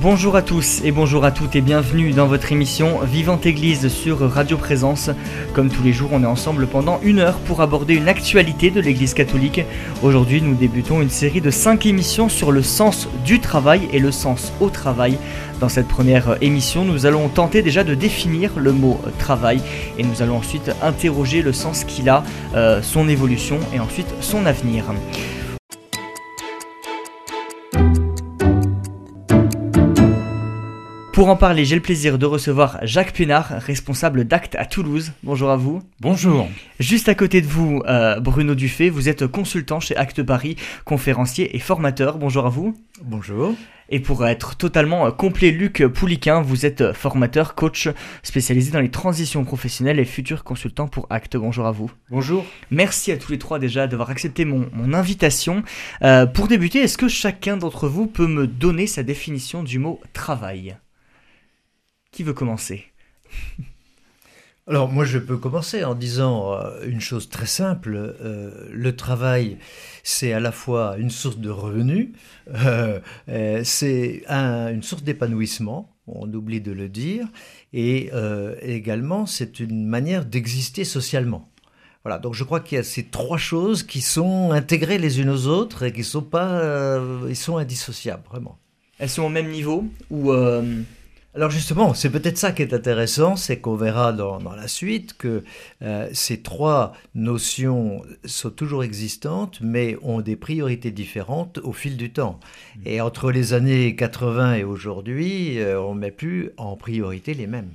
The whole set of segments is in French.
Bonjour à tous et bonjour à toutes et bienvenue dans votre émission Vivante Église sur Radio Présence. Comme tous les jours, on est ensemble pendant une heure pour aborder une actualité de l'Église catholique. Aujourd'hui, nous débutons une série de cinq émissions sur le sens du travail et le sens au travail. Dans cette première émission, nous allons tenter déjà de définir le mot travail et nous allons ensuite interroger le sens qu'il a, euh, son évolution et ensuite son avenir. Pour en parler, j'ai le plaisir de recevoir Jacques Pénard, responsable d'Acte à Toulouse. Bonjour à vous. Bonjour. Juste à côté de vous, euh, Bruno Dufay, vous êtes consultant chez Acte Paris, conférencier et formateur. Bonjour à vous. Bonjour. Et pour être totalement complet, Luc Pouliquin, vous êtes formateur, coach spécialisé dans les transitions professionnelles et futur consultant pour Acte. Bonjour à vous. Bonjour. Merci à tous les trois déjà d'avoir accepté mon, mon invitation. Euh, pour débuter, est-ce que chacun d'entre vous peut me donner sa définition du mot travail? Qui veut commencer Alors moi je peux commencer en disant euh, une chose très simple. Euh, le travail, c'est à la fois une source de revenus, euh, c'est un- une source d'épanouissement, on oublie de le dire, et euh, également c'est une manière d'exister socialement. Voilà, donc je crois qu'il y a ces trois choses qui sont intégrées les unes aux autres et qui sont pas, ils sont indissociables vraiment. Elles sont au même niveau ou Alors justement, c'est peut-être ça qui est intéressant, c'est qu'on verra dans, dans la suite que euh, ces trois notions sont toujours existantes, mais ont des priorités différentes au fil du temps. Et entre les années 80 et aujourd'hui, euh, on ne met plus en priorité les mêmes.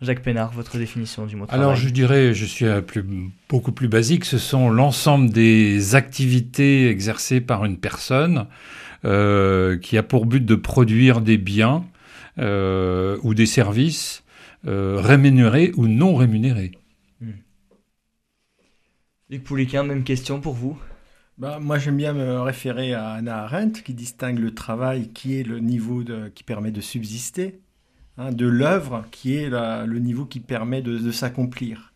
Jacques Pénard, votre définition du mot travail? Alors je dirais, je suis plus- beaucoup plus basique, ce sont l'ensemble des activités exercées par une personne euh, qui a pour but de produire des biens euh, ou des services euh, rémunérés ou non rémunérés. Luc Pouliquin, même question pour vous? Bah, moi, j'aime bien me référer à Anna Arendt qui distingue le travail qui est le niveau de- qui permet de subsister, hein, de l'œuvre qui est la- le niveau qui permet de, de s'accomplir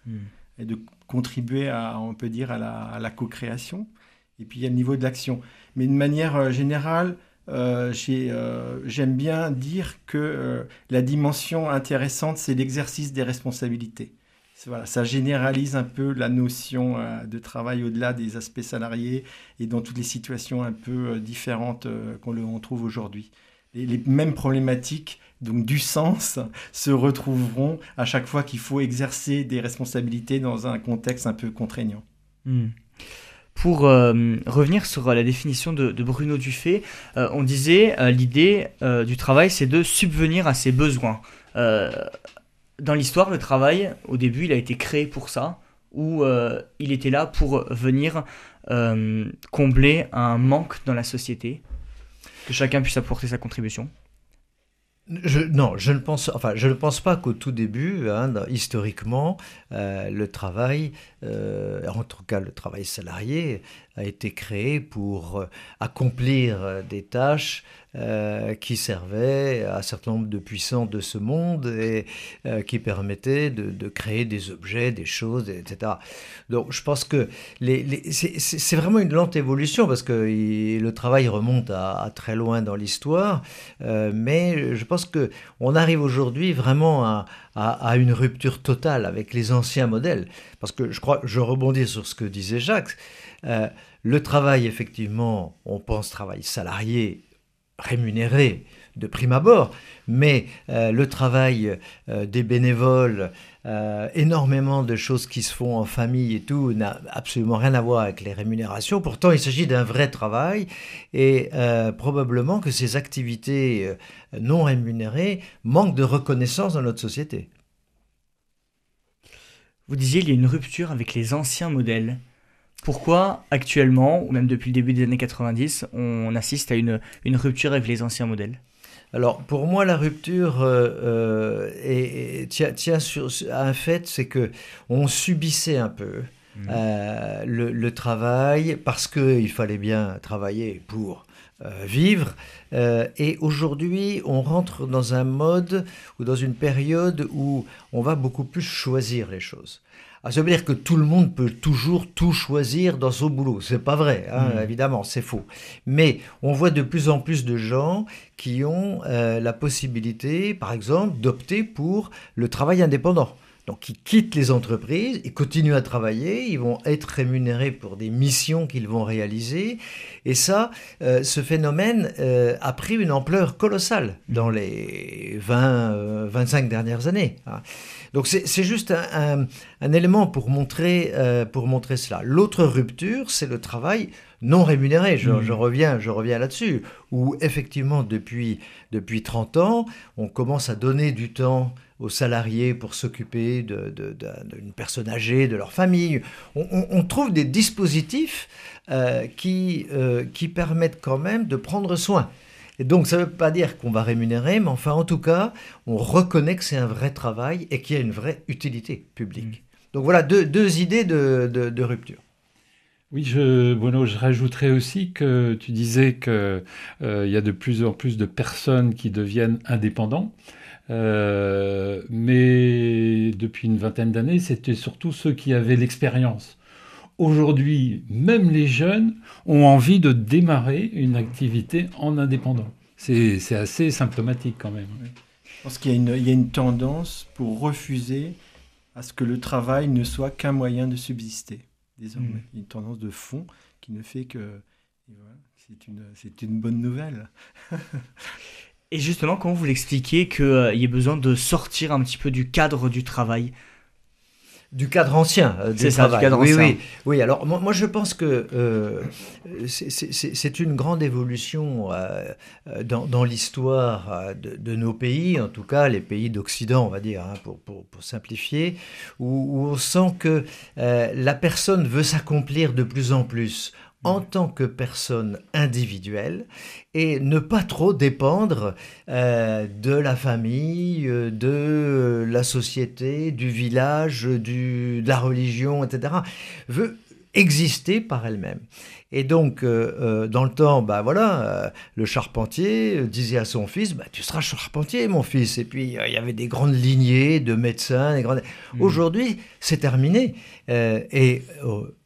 et de contribuer à, on peut dire, à la, la co-création. Et puis il y a le niveau de l'action. Mais de manière euh, générale, euh, euh, j'aime bien dire que euh, la dimension intéressante, c'est l'exercice des responsabilités. Ça généralise un peu la notion de travail au-delà des aspects salariés et dans toutes les situations un peu différentes qu'on trouve aujourd'hui. Les, les mêmes problématiques, donc du sens, se retrouveront à chaque fois qu'il faut exercer des responsabilités dans un contexte un peu contraignant. Hmm. Pour euh, revenir sur la définition de, Bruno Dufay, euh, on disait euh, l'idée euh, du travail, c'est de subvenir à ses besoins. Euh, dans l'histoire, le travail, au début, il a été créé pour ça, euh, il était là pour venir euh, combler un manque dans la société, que chacun puisse apporter sa contribution. Je, non, je ne pense, enfin, je ne pense pas qu'au tout début, hein, historiquement, euh, le travail, euh, en tout cas le travail salarié, a été créé pour euh, accomplir euh, des tâches euh, qui servaient à un certain nombre de puissants de ce monde et qui permettaient de, de créer des objets, des choses, etc. Donc, je pense que les, les- c'est- vraiment une lente évolution parce que le travail remonte à, très loin dans l'histoire. Mais je pense que on arrive aujourd'hui vraiment à, à- à une rupture totale avec les anciens modèles. Parce que je crois, je rebondis sur ce que disait Jacques. Euh, le travail, effectivement, on pense travail salarié, rémunéré de prime abord, mais euh, le travail euh, des bénévoles, énormément de choses qui se font en famille et tout, n'a absolument rien à voir avec les rémunérations. Pourtant, il s'agit d'un vrai travail et probablement que ces activités non rémunérées manquent de reconnaissance dans notre société. Vous disiez il y a une rupture avec les anciens modèles. Pourquoi actuellement, ou même depuis le début des années 90, on assiste à une, une rupture avec les anciens modèles? Alors, pour moi, la rupture euh, euh, est- tient, tient sur, à un fait, c'est que on subissait un peu euh, le, le travail parce qu'il fallait bien travailler pour vivre. et aujourd'hui, on rentre dans un mode ou dans une période où on va beaucoup plus choisir les choses. Ah, ça veut dire que tout le monde peut toujours tout choisir dans son boulot. C'est pas vrai, hein, hmm. évidemment, c'est faux. Mais on voit de plus en plus de gens qui ont euh, la possibilité, par exemple, d'opter pour le travail indépendant. Donc ils quittent les entreprises, ils continuent à travailler, ils vont être rémunérés pour des missions qu'ils vont réaliser. Et ça, euh, ce phénomène euh, a pris une ampleur colossale dans les 20, 25 dernières années. Hein. Donc c'est juste un, élément pour montrer, euh, pour montrer cela. L'autre rupture, c'est le travail non rémunéré. Je, mmh. reviens, je reviens là-dessus. Où effectivement, depuis, depuis 30 ans, on commence à donner du temps aux salariés pour s'occuper d'une personne âgée, de leur famille. On, trouve des dispositifs euh, qui, euh, qui permettent quand même de prendre soin. Et donc, ça ne veut pas dire qu'on va rémunérer, mais enfin, en tout cas, on reconnaît que c'est un vrai travail et qu'il y a une vraie utilité publique. Mm. Donc voilà deux, deux idées de, de, rupture. Oui, je, Bruno, je rajouterais aussi que tu disais qu'il euh, y a de plus en plus de personnes qui deviennent indépendants. Euh, mais depuis une vingtaine d'années, c'était surtout ceux qui avaient l'expérience. Aujourd'hui, même les jeunes ont envie de démarrer une activité en indépendant. C'est assez symptomatique quand même. Je pense qu'il y, a une tendance pour refuser à ce que le travail ne soit qu'un moyen de subsister, désormais. Mm. Il y a une tendance de fond qui ne fait que... c'est une, bonne nouvelle. Et justement, comment vous l'expliquez qu'il euh, y ait besoin de sortir un petit peu du cadre du travail? Du cadre ancien euh, du ça, cadre oui, ancien. Oui, oui. Alors moi, je pense que euh, c'est une grande évolution euh, dans, l'histoire de, nos pays, en tout cas les pays d'Occident, on va dire, hein, pour, pour, simplifier, où, on sent que la personne veut s'accomplir de plus en plus en tant que personne individuelle et ne pas trop dépendre euh, de la famille, euh, de la société, du village, du, de la religion, etc. veut exister par elle-même. Et donc, euh, dans le temps, bah voilà, le charpentier disait à son fils, bah, tu seras charpentier, mon fils. Et puis, il y avait des grandes lignées de médecins. Grandes... Mmh. Aujourd'hui, c'est terminé. et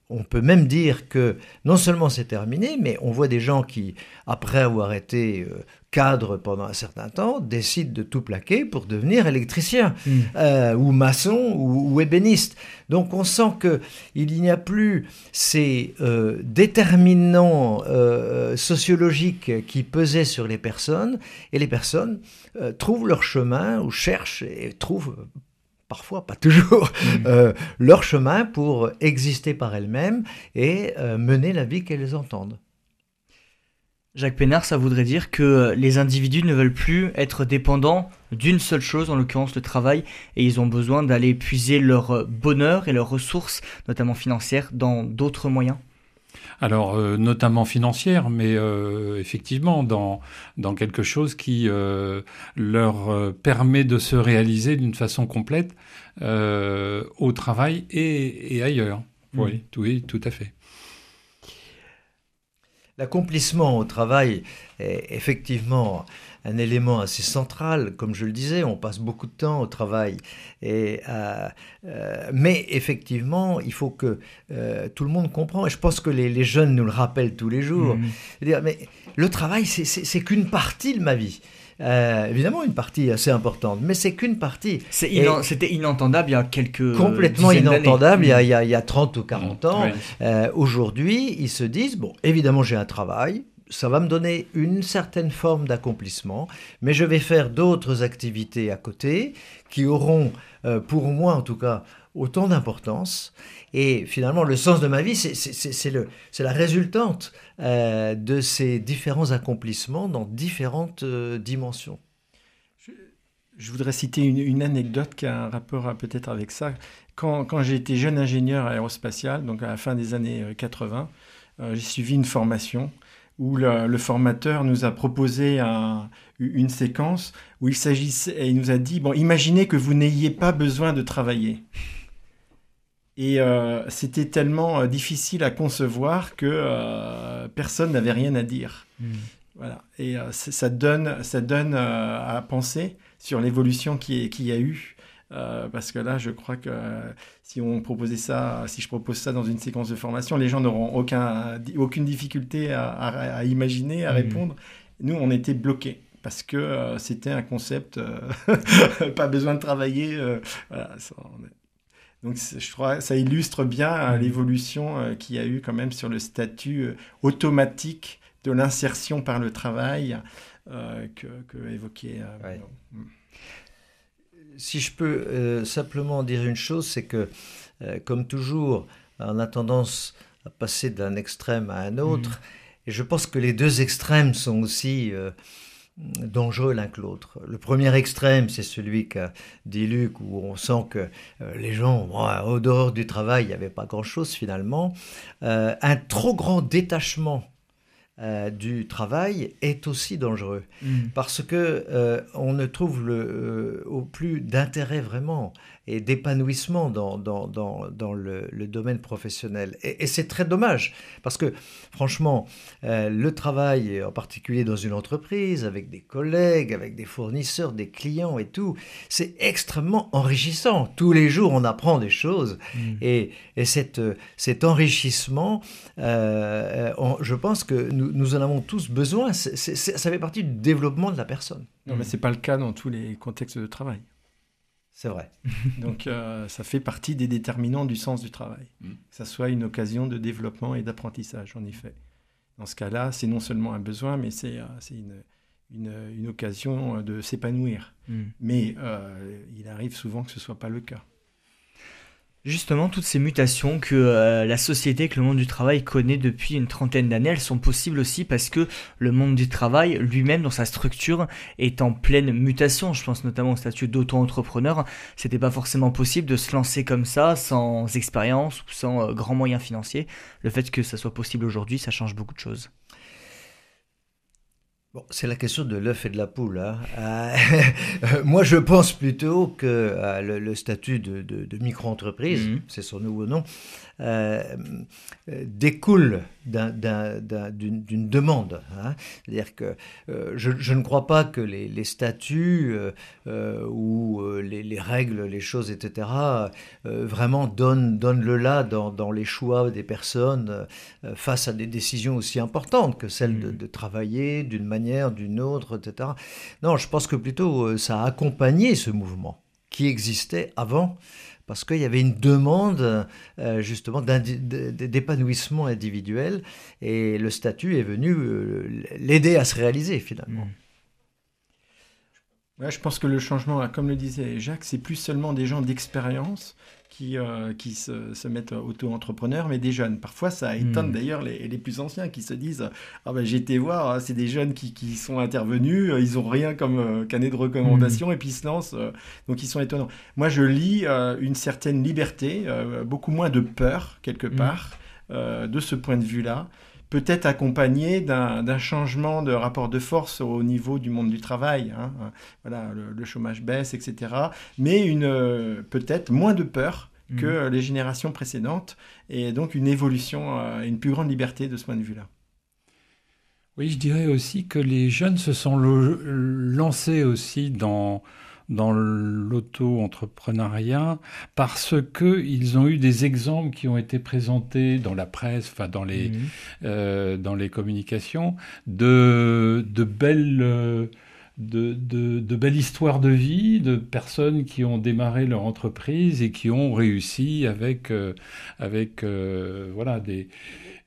on peut même dire que non seulement c'est terminé, mais on voit des gens qui, après avoir été euh, cadres pendant un certain temps, décident de tout plaquer pour devenir électricien, hmm. euh, ou maçon, ou, ébéniste. Donc on sent qu'il n'y a plus ces euh, déterminants sociologiques qui pesaient sur les personnes, et les personnes trouvent leur chemin, ou cherchent et trouvent parfois, pas toujours, mm. euh, leur chemin pour exister par elles-mêmes et euh, mener la vie qu'elles entendent. Jacques Pénard, ça voudrait dire que les individus ne veulent plus être dépendants d'une seule chose, en l'occurrence le travail, et ils ont besoin d'aller puiser leur bonheur et leurs ressources, notamment financières, dans d'autres moyens alors, euh, notamment financière, mais euh, effectivement dans, dans quelque chose qui euh, leur permet de se réaliser d'une façon complète au travail et, ailleurs. Mmh. Oui, oui, tout à fait. L'accomplissement au travail est effectivement un élément assez central. Comme je le disais, on passe beaucoup de temps au travail. Et, euh, euh, mais effectivement, il faut que euh, tout le monde comprenne. Et je pense que les, jeunes nous le rappellent tous les jours. Mmh. Mais le travail, c'est qu'une partie de ma vie. évidemment, une partie assez importante, mais c'est qu'une partie. C'était inentendable il y a quelques. Complètement inentendable il y, a, il, y a, il y, a, 30 ou 40 mmh. ans. Aujourd'hui, ils se disent bon, évidemment, j'ai un travail, ça va me donner une certaine forme d'accomplissement, mais je vais faire d'autres activités à côté qui auront, euh, pour moi en tout cas, autant d'importance. Et finalement, le sens de ma vie, c'est la résultante euh, de ces différents accomplissements dans différentes euh, dimensions. Je, voudrais citer une, anecdote qui a un rapport peut-être avec ça. Quand, quand j'ai été jeune ingénieur aérospatial, donc à la fin des années 80, j'ai suivi une formation où le, formateur nous a proposé une séquence où il s'agissait, et il nous a dit, bon, imaginez que vous n'ayez pas besoin de travailler. Et euh, c'était tellement euh, difficile à concevoir que euh, personne n'avait rien à dire. Hmm. Voilà. Et ça donne, ça donne à penser sur l'évolution qui, qui y a eu euh, parce que là, je crois que si on proposait ça, si je propose ça dans une séquence de formation, les gens n'auront aucun, aucune difficulté à, imaginer, à mmh. répondre. Nous, on était bloqués parce que euh, c'était un concept, euh, pas besoin de travailler. donc, je crois ça illustre bien mmh. l'évolution qu'il y a eu quand même sur le statut automatique de l'insertion par le travail que, que évoquait. Mmh si je peux euh, simplement dire une chose, c'est que, euh, comme toujours, on a tendance à passer d'un extrême à un autre. Mm. Et je pense que les deux extrêmes sont aussi euh, dangereux l'un que l'autre. Le premier extrême, c'est celui qu'a dit Luc, où on sent que les gens, au dehors du travail, il n'y avait pas grand-chose finalement. un trop grand détachement euh, du travail est aussi dangereux mm. parce que euh, on ne trouve le, euh, au plus d'intérêt vraiment et d'épanouissement dans, dans, dans, dans le, le, domaine professionnel. Et, et c'est très dommage, parce que franchement, euh, le travail, en particulier dans une entreprise, avec des collègues, avec des fournisseurs, des clients et tout, c'est extrêmement enrichissant. Tous les jours, on apprend des choses. Mmh. Et, et cette, cet enrichissement, euh, je pense que nous, nous, en avons tous besoin. ça fait partie du développement de la personne. Non, mais ce n'est pas le cas dans tous les contextes de travail. C'est vrai. Donc euh, ça fait partie des déterminants du sens du travail. Mm. Que ça soit une occasion de développement et d'apprentissage, en effet. Dans ce cas-là, c'est non seulement un besoin, mais c'est euh, une, une, une, occasion de s'épanouir. Mm. Mais euh, il arrive souvent que ce ne soit pas le cas. Justement, toutes ces mutations que euh, la société, que le monde du travail connaît depuis une trentaine d'années, elles sont possibles aussi parce que le monde du travail lui-même, dans sa structure, est en pleine mutation. Je pense notamment au statut d'auto-entrepreneur. C'était pas forcément possible de se lancer comme ça, sans expérience ou sans euh, grands moyens financiers. Le fait que ça soit possible aujourd'hui, ça change beaucoup de choses c'est la question de l'œuf et de la poule. Hein. Euh, moi, je pense plutôt que euh, le, statut de, micro-entreprise, mmh. c'est son nouveau nom, euh, découle d'une demande. Hein. C'est-à-dire que je, ne crois pas que les, statuts ou les, règles, les choses, etc., vraiment donnent, donnent le là dans, les choix des personnes face à des décisions aussi importantes que celle de, mmh. de travailler d'une manière d'une autre, etc. Non, je pense que plutôt euh, ça a accompagné ce mouvement qui existait avant parce qu'il y avait une demande euh, justement d'épanouissement individuel et le statut est venu euh, l'aider à se réaliser finalement. Mmh. je pense que le changement, comme le disait Jacques, c'est plus seulement des gens d'expérience qui, euh, qui se, se mettent auto-entrepreneurs, mais des jeunes. Parfois, ça étonne hmm. d'ailleurs les, les, plus anciens qui se disent Ah ben j'ai été voir, hein, c'est des jeunes qui, qui, sont intervenus, euh, ils n'ont rien comme euh, canet de recommandation, hmm. et puis ils se lancent, donc ils sont étonnants. Moi, je lis une certaine liberté, beaucoup moins de peur, quelque hmm. part, de ce point de vue-là peut-être accompagné d'un changement de rapport de force au niveau du monde du travail. Hein. Voilà, le, chômage baisse, etc. Mais une peut-être moins de peur que mmh. les générations précédentes et donc une évolution, euh, une plus grande liberté de ce point de vue-là. Oui, je dirais aussi que les jeunes se sont lancés aussi dans dans l'auto-entrepreneuriat parce qu'ils ont eu des exemples qui ont été présentés dans la presse, enfin dans les, mmh. euh, dans les communications, de, de belles... Euh, de, de, de, belles histoires de vie, de personnes qui ont démarré leur entreprise et qui ont réussi avec, euh, avec euh, voilà, des,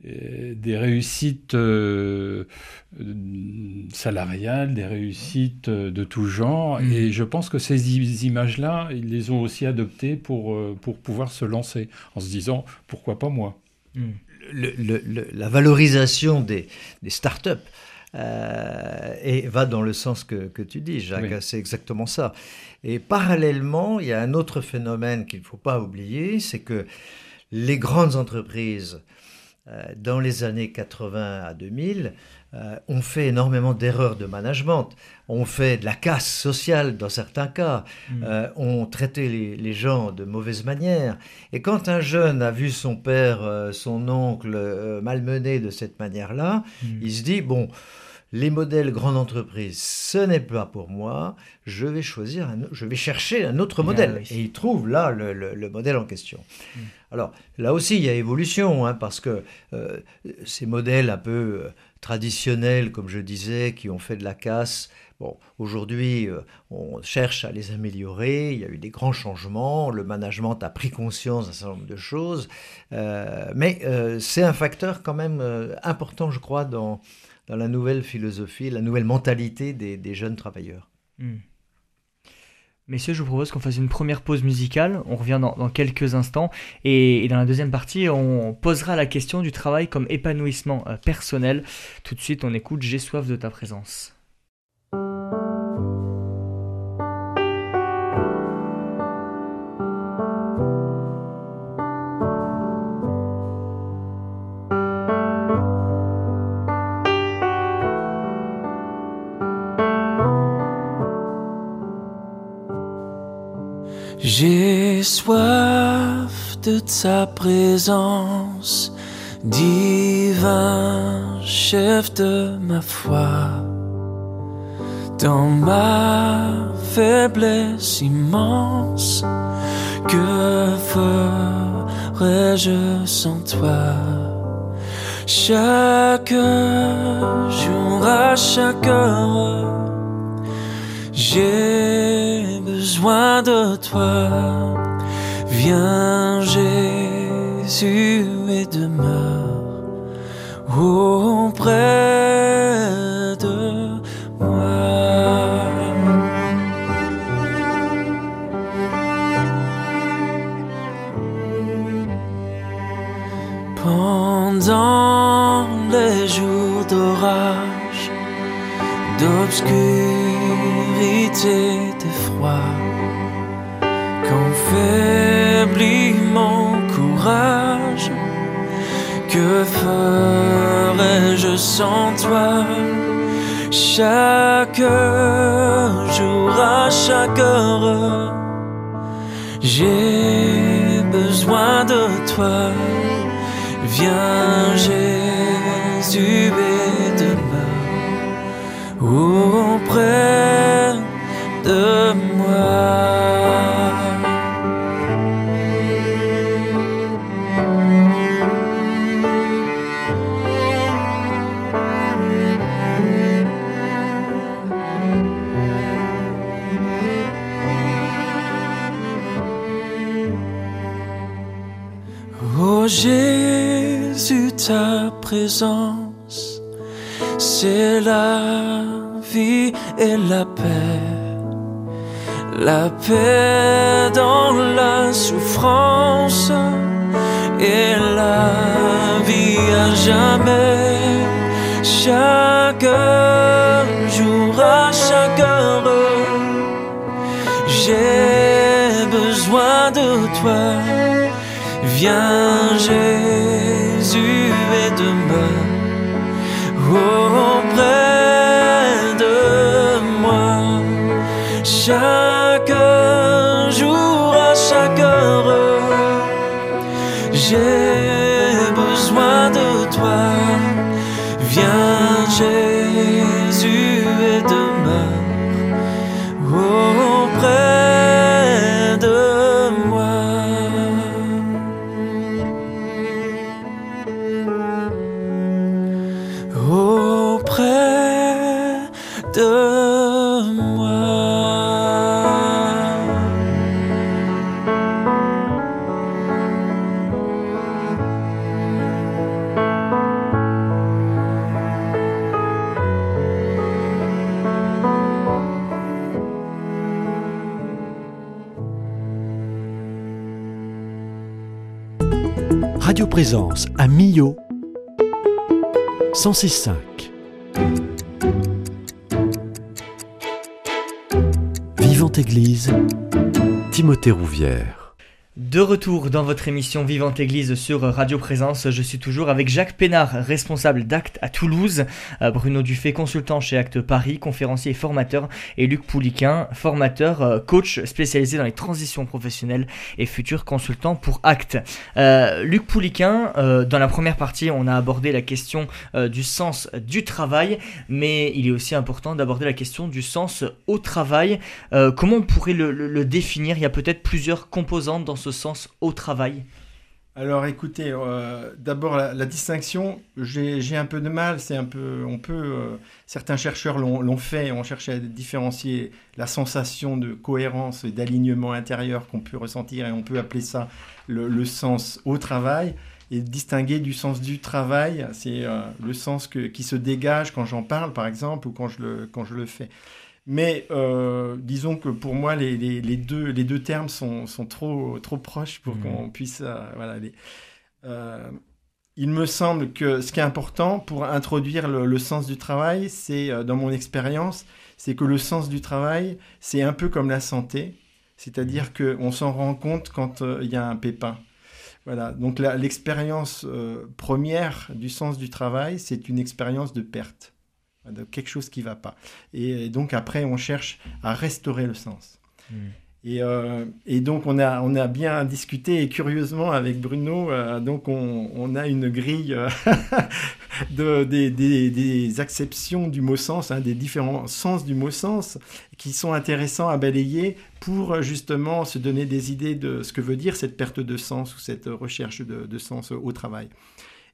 des réussites euh, salariales, des réussites de tout genre. Mm. Et je pense que ces images-là, ils les ont aussi adoptées pour, euh, pour pouvoir se lancer, en se disant, pourquoi pas moi? Mm. le, La valorisation des, des startups euh, et va dans le sens que, que tu dis, Jacques. C'est exactement ça. Et parallèlement, il y a un autre phénomène qu'il ne faut pas oublier, c'est que les grandes entreprises euh, dans les années 80 à 2000, euh, on fait énormément d'erreurs de management, on fait de la casse sociale dans certains cas, mm. euh, on traitait les, gens de mauvaise manière. Et quand un jeune a vu son père, son oncle malmené de cette manière-là, mm. il se dit, bon, les modèles grande entreprise, ce n'est pas pour moi, je vais choisir, je vais chercher un autre modèle. Et il trouve là le, modèle en question. Mm. Alors là aussi, il y a évolution, hein, parce que euh, ces modèles un peu euh, traditionnels, comme je disais, qui ont fait de la casse, Bon, aujourd'hui, euh, on cherche à les améliorer. Il y a eu des grands changements. Le management a pris conscience d'un certain nombre de choses. mais c'est un facteur quand même important, je crois, dans, dans la nouvelle philosophie, la nouvelle mentalité des, jeunes travailleurs. Hmm. Messieurs, je vous propose qu'on fasse une première pause musicale. On revient dans, quelques instants. Et, dans la deuxième partie, on posera la question du travail comme épanouissement euh, personnel. Tout de suite, on écoute J'ai soif de ta présence. Soif de ta présence, divin chef de ma foi. Dans ma faiblesse immense, que ferais-je sans toi? Chaque jour, à chaque heure, j'ai besoin de toi. Viens Jésus et demeure auprès que ferais-je sans toi? Chaque jour, à chaque heure, j'ai besoin de toi. Viens Jésus et de moi. C'est la vie et la paix la paix dans la souffrance et la vie à jamais. Chaque jour, à chaque heure, j'ai besoin de toi. Viens Jésus demeure auprès de moi. Chaque j'ai besoin de toi. Viens Jésus Présence à Millau 106.5. Vivante Église, Timothée Rouvière. De retour dans votre émission Vivante Église sur Radio Présence, je suis toujours avec Jacques Pénard, responsable d'Acte à Toulouse, euh, Bruno Dufay, consultant chez Acte Paris, conférencier et formateur, et Luc Pouliquin, formateur, euh, coach spécialisé dans les transitions professionnelles et futur consultant pour Acte. Euh, Luc Pouliquin, dans la première partie, on a abordé la question du sens du travail, mais il est aussi important d'aborder la question du sens au travail. comment on pourrait le, le définir? Il y a peut-être plusieurs composantes dans ce sens au travail alors écoutez, euh, d'abord la, distinction, j'ai un peu de mal, c'est un peu, on peut, euh, certains chercheurs l'ont fait, ont cherché à différencier la sensation de cohérence et d'alignement intérieur qu'on peut ressentir et on peut appeler ça le, sens au travail et distinguer du sens du travail, c'est euh, le sens qui se dégage quand j'en parle par exemple ou quand je le, quand je le fais. Mais euh, disons que pour moi, les, deux, les deux termes sont, sont trop, trop proches pour mmh. qu'on puisse... Euh, voilà, euh, il me semble que ce qui est important pour introduire le, sens du travail, c'est, dans mon expérience, c'est que le sens du travail, c'est un peu comme la santé, c'est-à-dire mmh. qu'on s'en rend compte quand il y a un pépin. Voilà, donc l'expérience première du sens du travail, c'est une expérience de perte de quelque chose qui ne va pas. Et, donc après, on cherche à restaurer le sens. Hmm. Et, euh, et, donc on a, on a bien discuté et curieusement avec Bruno, euh, donc on, on, a une grille euh, de, des, des, des, acceptions du mot sens, hein, des différents sens du mot sens qui sont intéressants à balayer pour justement se donner des idées de ce que veut dire cette perte de sens ou cette recherche de, de sens au travail.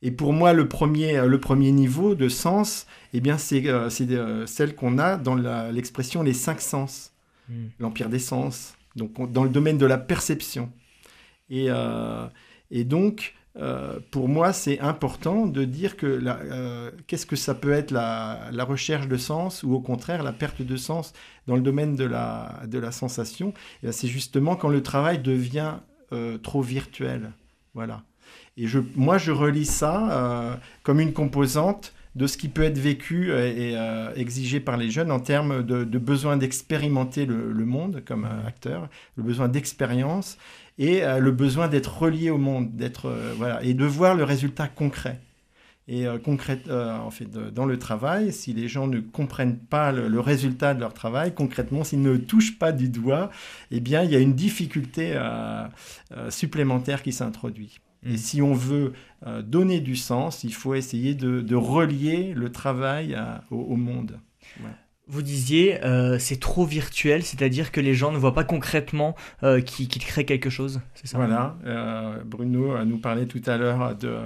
Et pour moi, le premier, euh, le premier niveau de sens, eh bien, c'est euh, euh, celle qu'on a dans l'expression les cinq sens, hmm. l'empire des sens, donc dans le domaine de la perception. Et, et donc, pour moi, c'est important de dire que qu'est-ce que ça peut être la, la, recherche de sens ou au contraire la perte de sens dans le domaine de la, de la sensation. C'est justement quand le travail devient trop virtuel. Voilà. Et moi, je relis ça euh, comme une composante de ce qui peut être vécu et, euh, exigé par les jeunes en termes de, besoin d'expérimenter le, monde comme euh, acteur, le besoin d'expérience et le besoin d'être relié au monde, d'être voilà, et de voir le résultat concret. Et concrète, en fait, dans le travail, si les gens ne comprennent pas le, résultat de leur travail, concrètement, s'ils ne touchent pas du doigt, eh bien, il y a une difficulté supplémentaire qui s'introduit. Et mm. si on veut euh, donner du sens, il faut essayer de, relier le travail au, monde. Vous disiez, euh, c'est trop virtuel, c'est-à-dire que les gens ne voient pas concrètement euh, qu'ils créent quelque chose, c'est ça? Voilà, Bruno nous parlait tout à l'heure de,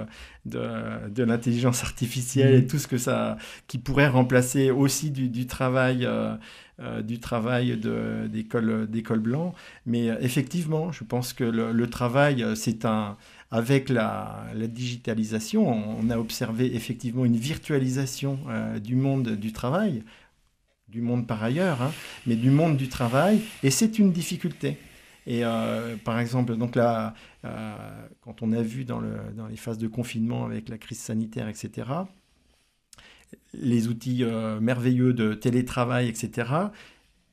de, l'intelligence artificielle et mm. tout ce que ça, qui pourrait remplacer aussi du, travail, du travail d'école blanc. Mais effectivement, je pense que le travail, c'est un, avec la, digitalisation, on, a observé effectivement une virtualisation euh, du monde du travail, du monde par ailleurs, hein, mais du monde du travail, et c'est une difficulté. Et euh, par exemple, donc là, euh, quand on a vu dans, dans, les phases de confinement avec la crise sanitaire, etc., les outils merveilleux de télétravail, etc.,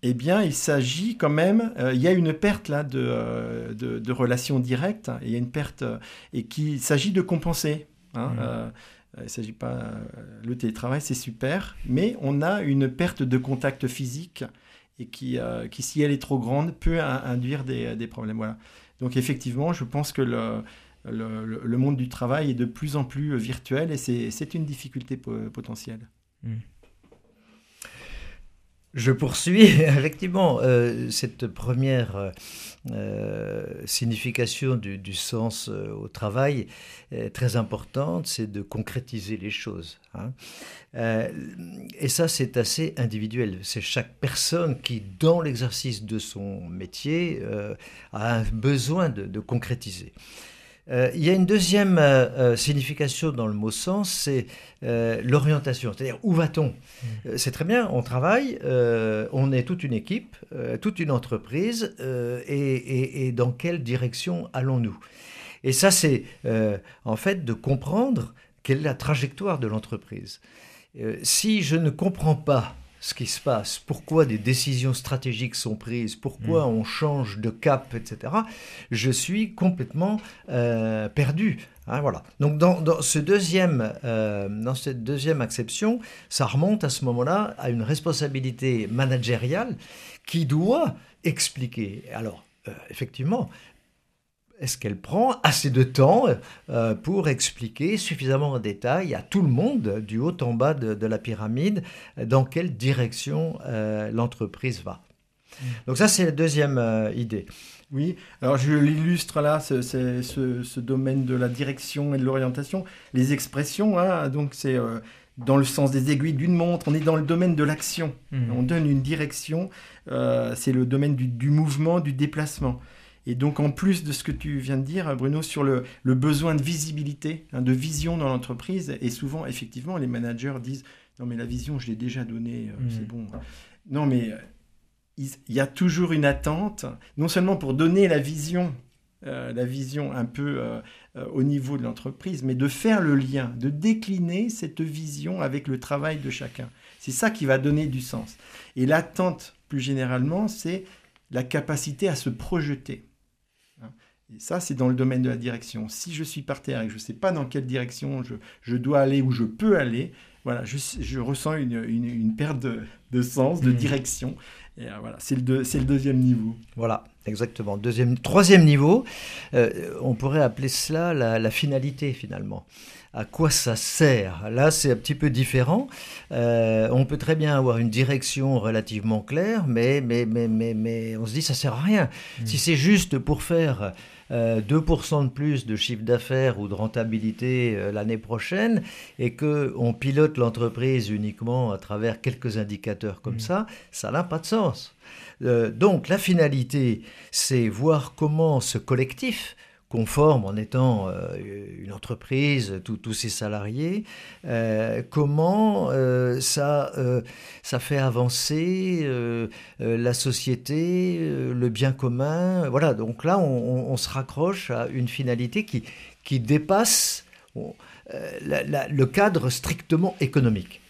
eh bien, il s'agit quand même, euh, il y a une perte là de, euh, de, relations directes, il y a une perte euh, et qu'il s'agit de compenser. Hein, mmh. il s'agit pas, le télétravail c'est super, mais on a une perte de contact physique et qui, qui si elle est trop grande, peut induire des, des, problèmes. Voilà. Donc effectivement, je pense que le, le, le, monde du travail est de plus en plus virtuel et c'est une difficulté potentielle. Mmh. Je poursuis. Effectivement, euh, cette première euh, signification du, sens euh, au travail très importante, c'est de concrétiser les choses. Hein. et ça, c'est assez individuel. C'est chaque personne qui, dans l'exercice de son métier, a besoin de concrétiser. Euh, il y a une deuxième euh, euh, signification dans le mot sens, c'est l'orientation, c'est-à-dire où va-t-on? Mmh. C'est très bien, on travaille, on est toute une équipe, toute une entreprise, et, dans quelle direction allons-nous? Et ça, c'est en fait de comprendre quelle est la trajectoire de l'entreprise. si je ne comprends pas ce qui se passe, pourquoi des décisions stratégiques sont prises, pourquoi Mm. on change de cap, etc., je suis complètement euh, perdu. Hein, voilà. Donc dans, dans ce deuxième, euh, dans cette deuxième acception, ça remonte à ce moment-là à une responsabilité managériale qui doit expliquer. Alors, euh, effectivement, est-ce qu'elle prend assez de temps euh, pour expliquer suffisamment en détail à tout le monde, du haut en bas de, de la pyramide, dans quelle direction euh, l'entreprise va? Donc ça, c'est la deuxième euh, idée. Oui, alors je l'illustre là, ce, ce- ce- ce domaine de la direction et de l'orientation. Les expressions, hein, donc c'est dans le sens des aiguilles d'une montre, on est dans le domaine de l'action. Mhm. On donne une direction, euh, c'est le domaine du, du mouvement, du déplacement. Et donc en plus de ce que tu viens de dire, Bruno, sur le, le besoin de visibilité, hein, de vision dans l'entreprise, et souvent, effectivement, les managers disent, non mais la vision, je l'ai déjà donnée, euh, Mhm. c'est bon. Non mais euh, il il y a toujours une attente, non seulement pour donner la vision, euh, la vision un peu euh, euh, au niveau de l'entreprise, mais de faire le lien, de décliner cette vision avec le travail de chacun. C'est ça qui va donner du sens. Et l'attente, plus généralement, c'est la capacité à se projeter. Et ça, c'est dans le domaine de la direction. Si je suis par terre et que je ne sais pas dans quelle direction je, je dois aller ou je peux aller, voilà, je, je ressens une, une- une perte de, de sens, de Mhm. direction. Et euh, voilà, c'est le, deux- c'est le deuxième niveau. Voilà, exactement. Deuxième, troisième niveau, euh, on pourrait appeler cela la, la finalité finalement. À quoi ça sert? Là, c'est un petit peu différent. Euh, on peut très bien avoir une direction relativement claire, mais, mais, mais, mais, mais on se dit ça sert à rien. Si c'est juste pour faire 2% de plus de chiffre d'affaires ou de rentabilité euh, l'année prochaine et que on pilote l'entreprise uniquement à travers quelques indicateurs comme Mm. ça, ça n'a pas de sens. Euh, donc la finalité, c'est voir comment ce collectif conforme en étant euh, une entreprise, tous ses salariés, euh, comment euh, ça, euh, ça fait avancer euh, euh, la société, euh, le bien commun? Voilà, donc là, on, on- on se raccroche à une finalité qui, qui dépasse on- euh, la- la- le cadre strictement économique.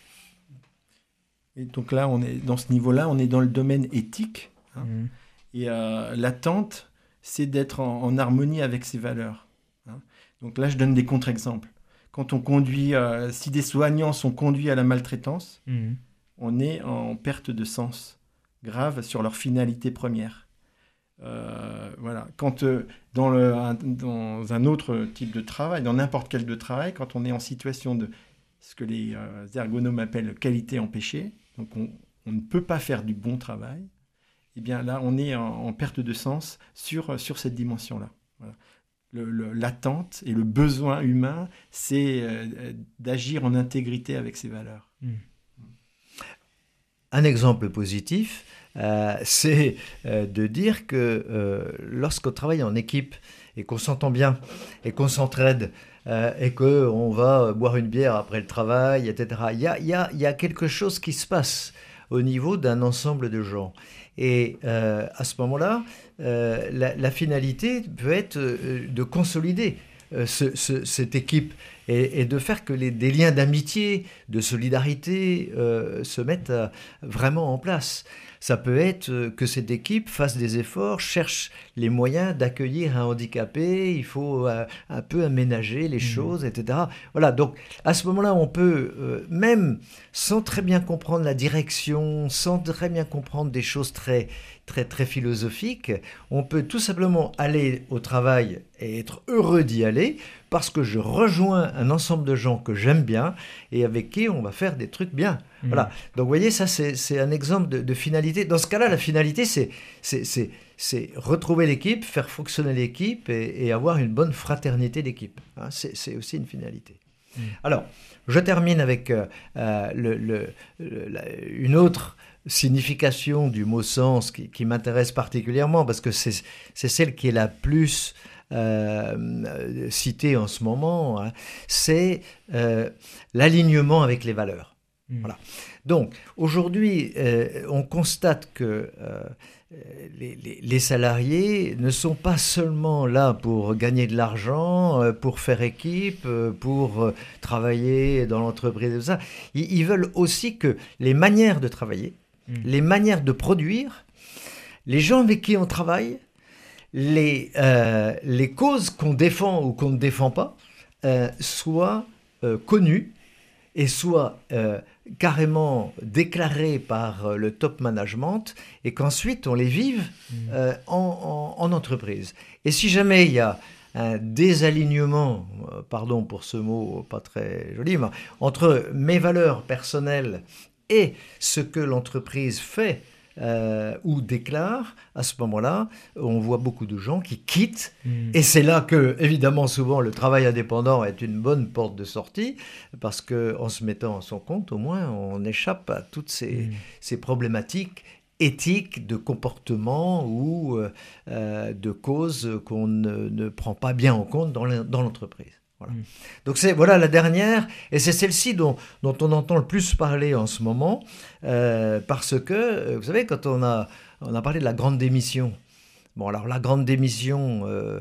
Et donc là, on est dans ce niveau-là, on est dans le domaine éthique. hein. Mhm. Et euh, l'attente, c'est d'être en, en harmonie avec ses valeurs. hein. Donc là, je donne des contre-exemples. Quand on conduit, euh, si des soignants sont conduits à la maltraitance, Mhm. on est en perte de sens grave sur leur finalité première. Euh, voilà. Quand euh, dans, le, un, dans un autre type de travail, dans n'importe quel de travail, quand on est en situation de ce que les ergonomes appellent qualité empêchée, donc on, on ne peut pas faire du bon travail, eh bien là, on est en, en perte de sens sur, sur cette dimension-là. Voilà. Le- le- L'attente et le besoin humain, c'est euh, euh, d'agir en intégrité avec ses valeurs. Un exemple positif, euh, c'est euh, de dire que euh, lorsqu'on travaille en équipe et qu'on s'entend bien et qu'on s'entraide euh, et qu'on va boire une bière après le travail, etc., il y a, il y a- il y a quelque chose qui se passe au niveau d'un ensemble de gens. Et euh, à ce moment-là, euh, la, finalité peut être euh, de consolider ce- ce- cette équipe et, de faire que les, des liens d'amitié, de solidarité se mettent vraiment en place. Ça peut être euh, que cette équipe fasse des efforts, cherche les moyens d'accueillir un handicapé, il faut euh, un peu aménager les choses, etc. Voilà, donc à ce moment-là, on peut, euh, même sans très bien comprendre la direction, sans très bien comprendre des choses très, très, très philosophiques, on peut tout simplement aller au travail et être heureux d'y aller parce que je rejoins un ensemble de gens que j'aime bien et avec qui on va faire des trucs bien. Mhm. Voilà. Donc, vous voyez, ça, c'est un exemple de, de finalité. Dans ce cas-là, la finalité, c'est- retrouver l'équipe, faire fonctionner l'équipe et, et avoir une bonne fraternité d'équipe. Hein, c'est aussi une finalité. Mhm. Alors, je termine avec euh, euh, le- le- le- la- une autre signification du mot sens qui, qui m'intéresse particulièrement parce que c'est c'est celle qui est la plus euh, citée en ce moment, hein. c'est euh, l'alignement avec les valeurs. Mm. Voilà. Donc aujourd'hui, euh, on constate que euh, les, les- les salariés ne sont pas seulement là pour gagner de l'argent, euh, pour faire équipe, pour travailler dans l'entreprise et tout ça. Ils, ils veulent aussi que les manières de travailler, Mm. les manières de produire, les gens avec qui on travaille, les, euh, les causes qu'on défend ou qu'on ne défend pas, soient connues et soient carrément déclarées par euh, le top management et qu'ensuite on les vive Mm. euh, en, en- en entreprise. Et si jamais il y a un désalignement, euh, pardon pour ce mot pas très joli, mais entre mes valeurs personnelles et ce que l'entreprise fait euh, ou déclare, à ce moment-là, on voit beaucoup de gens qui quittent Mm. et c'est là que, évidemment, souvent, le travail indépendant est une bonne porte de sortie, parce qu'en se mettant à son compte, au moins, on échappe à toutes ces, Mm. ces problématiques éthiques de comportement ou euh, euh, de causes qu'on ne, ne prend pas bien en compte dans l'entreprise. Voilà. Mm. Donc c'est voilà la dernière, et c'est celle-ci dont, dont on entend le plus parler en ce moment, euh, parce que, euh, vous savez, quand on a, on a parlé de la grande démission, Bon, alors la grande démission, euh,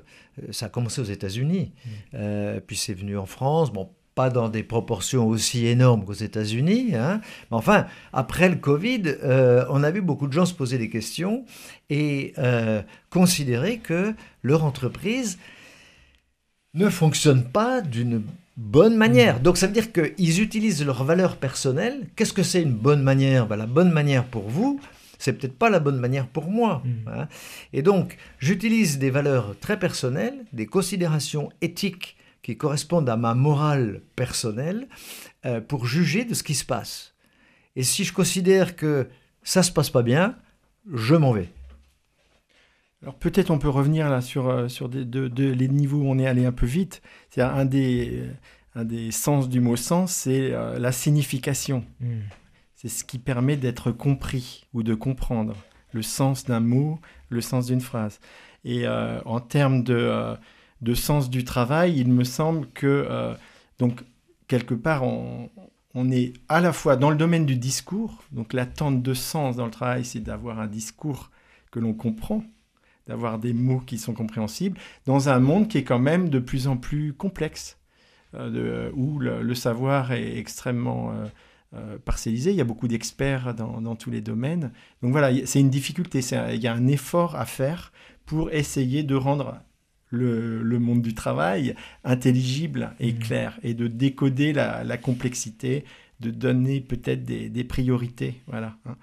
ça a commencé aux États-Unis, euh, puis c'est venu en France. Bon, pas dans des proportions aussi énormes qu'aux États-Unis, hein. mais enfin, après le Covid, euh, on a vu beaucoup de gens se poser des questions et considérer que leur entreprise ne fonctionne pas d'une bonne manière. Donc ça veut dire qu'ils utilisent leurs valeurs personnelles. Qu'est-ce que c'est une bonne manière? Ben, La bonne manière pour vous, c'est peut-être pas la bonne manière pour moi. Mm. hein. Et donc, j'utilise des valeurs très personnelles, des considérations éthiques qui correspondent à ma morale personnelle euh, pour juger de ce qui se passe. Et si je considère que ça se passe pas bien, je m'en vais. Alors peut-être on peut revenir là sur, euh, sur des, de- de- les niveaux où on est allé un peu vite. C'est un des, un des sens du mot sens, c'est euh, la signification. Mm. C'est ce qui permet d'être compris ou de comprendre le sens d'un mot, le sens d'une phrase. Et euh, en termes de, euh, de sens du travail, il me semble que, euh, donc, quelque part, on, on est à la fois dans le domaine du discours, donc l'attente de sens dans le travail, c'est d'avoir un discours que l'on comprend, d'avoir des mots qui sont compréhensibles, dans un monde qui est quand même de plus en plus complexe, euh, de- où le, le savoir est extrêmement euh, euh, parcellisé. Il y a beaucoup d'experts dans, dans tous les domaines. Donc voilà, c'est une difficulté, un- il y a un effort à faire pour essayer de rendre le, le monde du travail intelligible et Mhm. clair, et de décoder la, la complexité, de donner peut-être des, des priorités. Voilà. hein.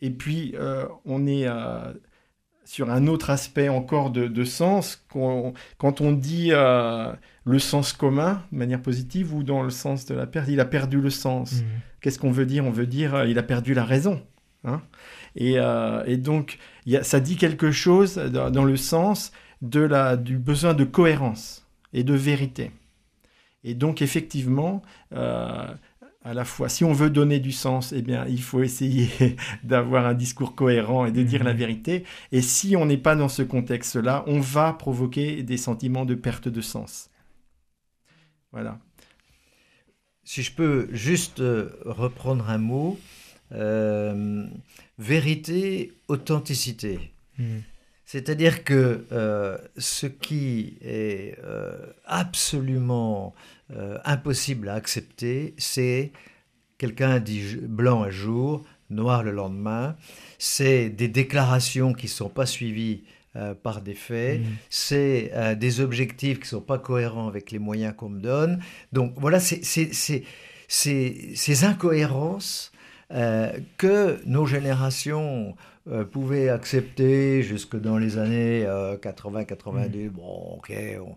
Et puis, euh, on est euh, sur un autre aspect encore de, de sens, quand on dit euh, le sens commun de manière positive ou dans le sens de la perte, il a perdu le sens. Mm. Qu'est-ce qu'on veut dire? On veut dire euh, il a perdu la raison. hein. et, euh, et donc, il y a- ça dit quelque chose dans, dans le sens de la, du besoin de cohérence et de vérité. Et donc, effectivement, euh, à la fois, si on veut donner du sens, eh bien, il faut essayer d'avoir un discours cohérent et de dire Mhm. la vérité. Et si on n'est pas dans ce contexte-là, on va provoquer des sentiments de perte de sens. Voilà. Si je peux juste euh, reprendre un mot, euh, vérité, authenticité. Mm. C'est-à-dire que euh, ce qui est euh, absolument euh, impossible à accepter, c'est quelqu'un dit blanc un jour, noir le lendemain, c'est des déclarations qui ne sont pas suivies euh, par des faits, Mm. c'est euh, des objectifs qui ne sont pas cohérents avec les moyens qu'on me donne. Donc voilà, c'est ces incohérences euh, que nos générations pouvaient accepter jusque dans les années 80-90, bon ok, on-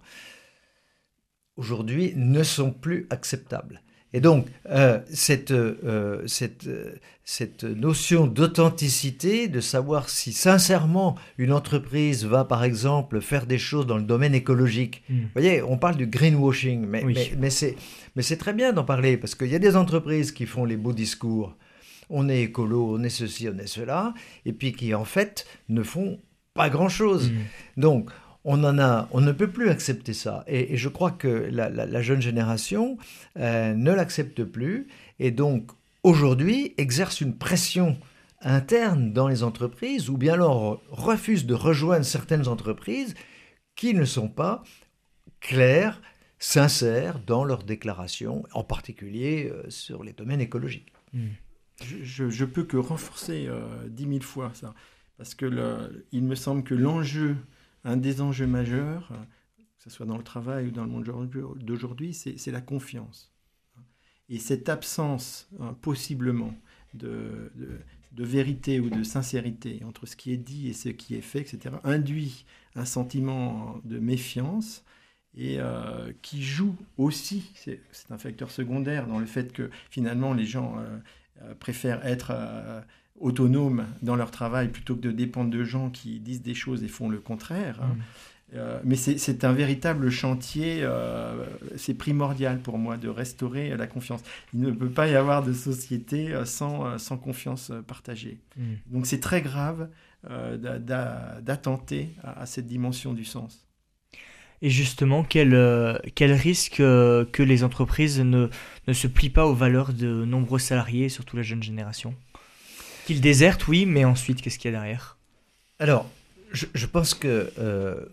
aujourd'hui ne sont plus acceptables. Et donc, euh, cette, euh, cette, euh, cette notion d'authenticité, de savoir si sincèrement une entreprise va, par exemple, faire des choses dans le domaine écologique. Mm. Vous voyez, on parle du greenwashing, mais, Oui. mais, mais c'est, mais c'est très bien d'en parler, parce qu'il y a des entreprises qui font les beaux discours. On est écolo, on est ceci, on est cela, et puis qui, en fait, ne font pas grand-chose. Mm. Donc, on en a, on ne peut plus accepter ça. Et, et je crois que la, la- la jeune génération euh, ne l'accepte plus. Et donc, aujourd'hui exercent une pression interne dans les entreprises ou bien alors refusent de rejoindre certaines entreprises qui ne sont pas claires, sincères dans leurs déclarations, en particulier euh, sur les domaines écologiques. Hmm. Je, je, peux que renforcer euh, dix mille fois ça, parce que le, il me semble que l'enjeu, un des enjeux majeurs, que ce soit dans le travail ou dans le monde d'aujourd'hui, c'est la confiance. Et cette absence, hein, possiblement, de, vérité ou de sincérité entre ce qui est dit et ce qui est fait, etc., induit un sentiment de méfiance et euh, qui joue aussi, c'est un facteur secondaire dans le fait que finalement les gens euh, euh, préfèrent être euh, autonomes dans leur travail plutôt que de dépendre de gens qui disent des choses et font le contraire. Hein. Mm. Euh, mais c'est un véritable chantier, euh, c'est primordial pour moi de restaurer la confiance. Il ne peut pas y avoir de société euh, sans, sans confiance partagée. Mm. Donc c'est très grave euh, d'attenter à, à, cette dimension du sens. Et justement, quel, quel risque que les entreprises ne, ne se plient pas aux valeurs de nombreux salariés, surtout la jeune génération? Qu'ils désertent, oui, mais ensuite, qu'est-ce qu'il y a derrière? Alors, je, pense que euh,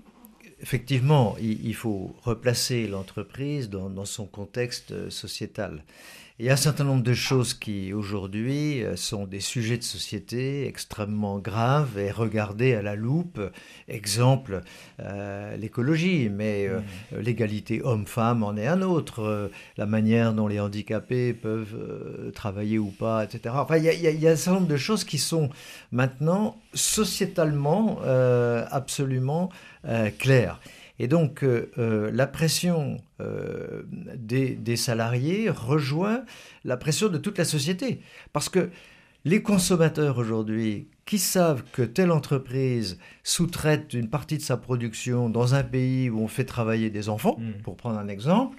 effectivement, il, faut replacer l'entreprise dans, dans, son contexte sociétal. Il y a un certain nombre de choses qui, aujourd'hui, sont des sujets de société extrêmement graves et regardés à la loupe. Exemple, euh, l'écologie, mais euh, mmh. l'égalité homme-femme en est un autre. Euh, la manière dont les handicapés peuvent euh, travailler ou pas, etc. Enfin, il y, a, il y, a, un certain nombre de choses qui sont maintenant sociétalement euh, absolument euh, claires. Et donc, euh, la pression euh, des, des, salariés rejoint la pression de toute la société. Parce que les consommateurs aujourd'hui qui savent que telle entreprise sous-traite une partie de sa production dans un pays où on fait travailler des enfants, mmh. pour prendre un exemple,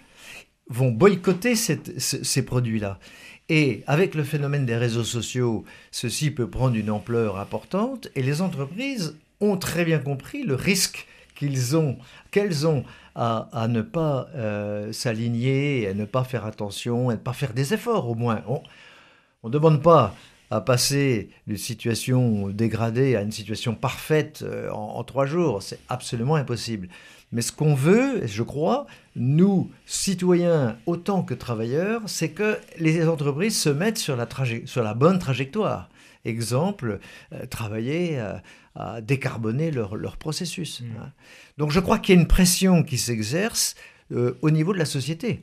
vont boycotter cette, ces produits-là. Et avec le phénomène des réseaux sociaux, ceci peut prendre une ampleur importante et les entreprises ont très bien compris le risque qu'ils ont, qu'elles ont à, ne pas euh, s'aligner, à ne pas faire attention, à ne pas faire des efforts au moins. On ne demande pas à passer d'une situation dégradée à une situation parfaite euh, en, trois jours, c'est absolument impossible. Mais ce qu'on veut, je crois, nous, citoyens autant que travailleurs, c'est que les entreprises se mettent sur la, bonne trajectoire. Exemple, euh, travailler à décarboner leur, leur processus. Mmh. Donc je crois qu'il y a une pression qui s'exerce euh, au niveau de la société.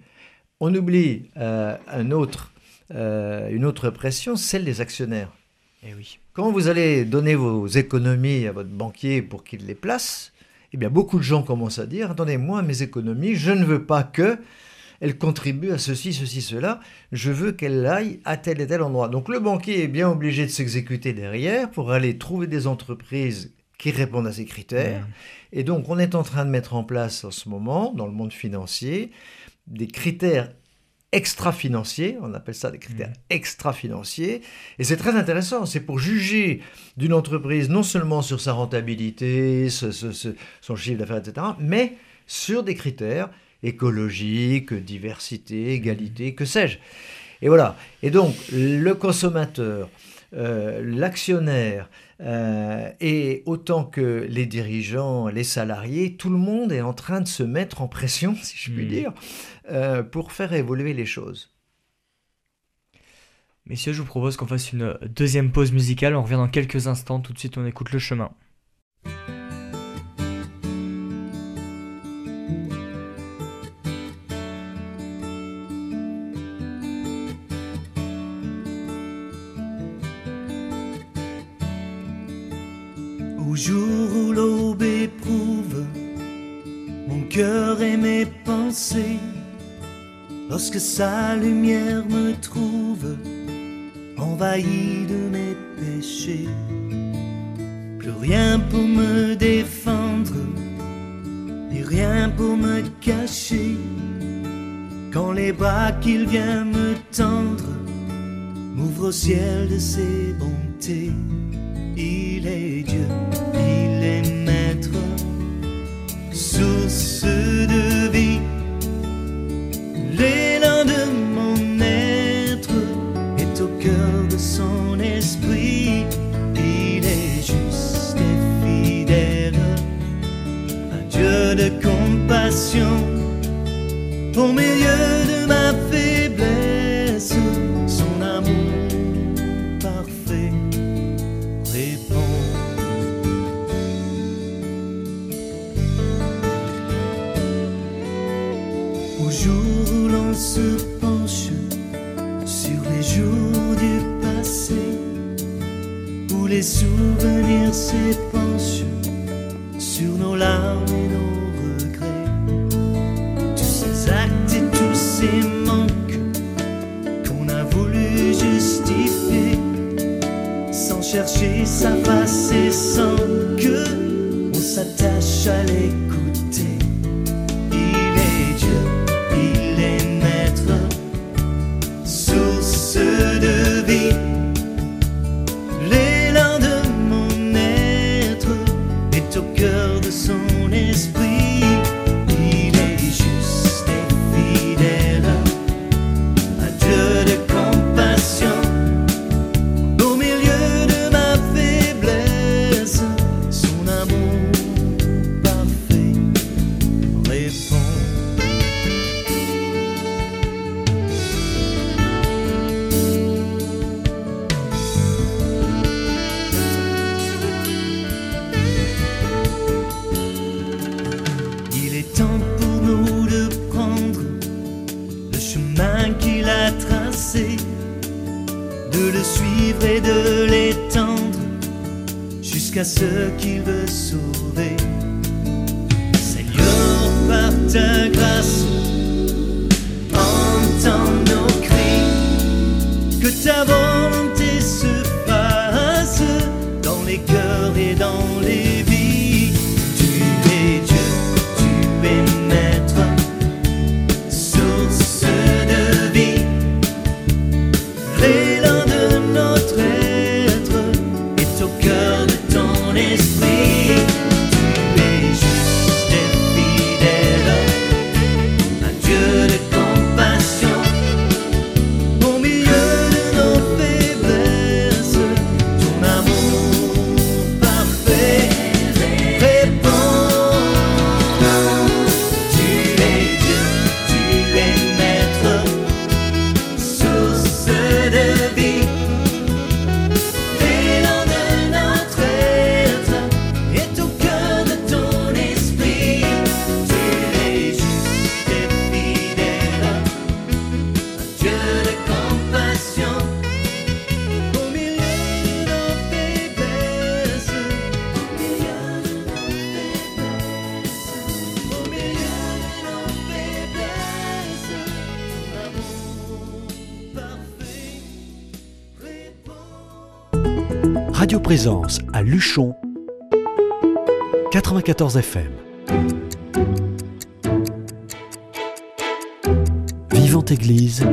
On oublie euh, un autre, euh, une autre pression, celle des actionnaires. Eh oui. Quand vous allez donner vos économies à votre banquier pour qu'il les place, eh bien beaucoup de gens commencent à dire attendez moi mes économies, je ne veux pas que elle contribue à ceci, ceci, cela, je veux qu'elle aille à tel et tel endroit. Donc le banquier est bien obligé de s'exécuter derrière pour aller trouver des entreprises qui répondent à ces critères. Et donc on est en train de mettre en place en ce moment, dans le monde financier, des critères extra-financiers, on appelle ça des critères mmh. extra-financiers, et c'est très intéressant, c'est pour juger d'une entreprise non seulement sur sa rentabilité, ce, ce, ce, son chiffre d'affaires, etc., mais sur des critères écologique, diversité, égalité, que sais-je. Et voilà. Et donc, le consommateur, euh, l'actionnaire, euh, et autant que les dirigeants, les salariés, tout le monde est en train de se mettre en pression, si je puis mmh. dire, euh, pour faire évoluer les choses. Messieurs, je vous propose qu'on fasse une deuxième pause musicale. On revient dans quelques instants. Tout de suite, on écoute le chemin. Jour où l'aube éprouve mon cœur et mes pensées, lorsque sa lumière me trouve envahi de mes péchés, plus rien pour me défendre et rien pour me cacher. Quand les bras qu'il vient me tendre m'ouvrent au ciel de ses bontés. Il est Dieu, de compassion au milieu de À Luchon 94 FM. Vivante Église,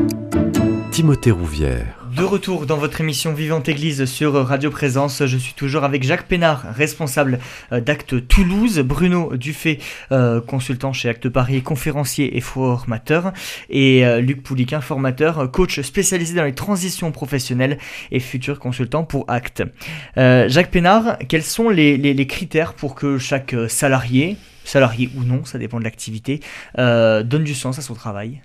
Timothée Rouvière. De retour dans votre émission Vivante Église sur Radio Présence, je suis toujours avec Jacques Pénard, responsable euh, d'Acte Toulouse, Bruno Dufay, euh, consultant chez Acte Paris, conférencier et formateur, et euh, Luc Pouliquin, formateur, coach spécialisé dans les transitions professionnelles et futur consultant pour Acte. Jacques Pénard, quels sont les, critères pour que chaque salarié, salarié ou non, ça dépend de l'activité, donne du sens à son travail?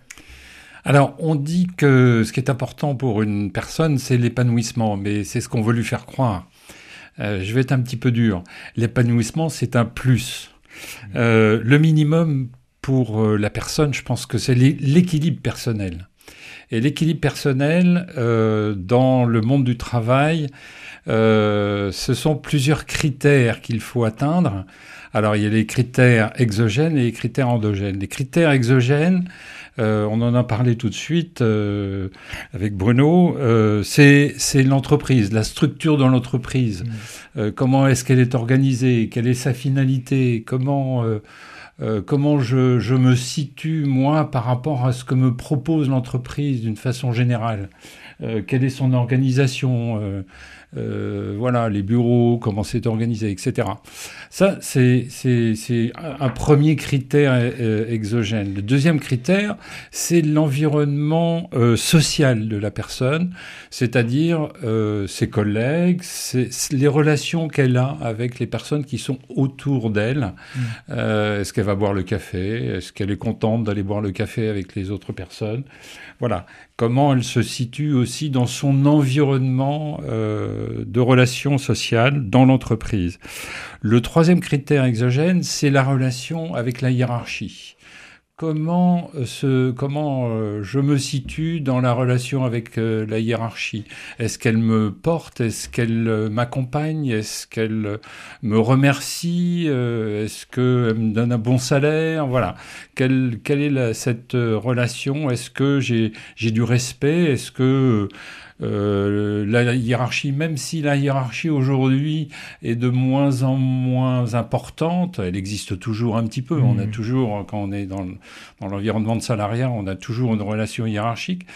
Alors, on dit que ce qui est important pour une personne, c'est l'épanouissement, mais c'est ce qu'on veut lui faire croire. Euh, je vais être un petit peu dur. L'épanouissement, c'est un plus. Euh, le minimum pour euh, la personne, je pense que c'est l'é- l'équilibre personnel. Et l'équilibre personnel euh, dans le monde du travail, euh, ce sont plusieurs critères qu'il faut atteindre. Alors, il y a les critères exogènes et les critères endogènes. Les critères exogènes, euh, on en a parlé tout de suite euh, avec Bruno, euh, c'est l'entreprise, la structure de l'entreprise. Euh, comment est-ce qu'elle est organisée? Quelle est sa finalité? Comment, comment je, je me situe, moi, par rapport à ce que me propose l'entreprise d'une façon générale? Quelle est son organisation? Euh, euh, voilà, les bureaux, comment c'est organisé, etc. Ça, c'est un premier critère euh, exogène. Le deuxième critère, c'est l'environnement euh, social de la personne, c'est-à-dire ses collègues, les relations qu'elle a avec les personnes qui sont autour d'elle. Mmh. Est-ce qu'elle va boire le café? Est-ce qu'elle est contente d'aller boire le café avec les autres personnes? Voilà. Comment elle se situe aussi dans son environnement euh, de relations sociales dans l'entreprise. Le troisième critère exogène, c'est la relation avec la hiérarchie comment, euh, comment euh, je me situe dans la relation avec euh, la hiérarchie? Est-ce qu'elle me porte? Est-ce qu'elle m'accompagne? Est-ce qu'elle me remercie? Est-ce qu'elle me donne un bon salaire? Voilà. Quelle, quelle est cette relation? Est-ce que j'ai du respect? Est-ce que euh, la hiérarchie, même si la hiérarchie aujourd'hui est de moins en moins importante, elle existe toujours un petit peu. On a mmh. toujours, quand on est dans, l'environnement de salariat, on a toujours une relation hiérarchique.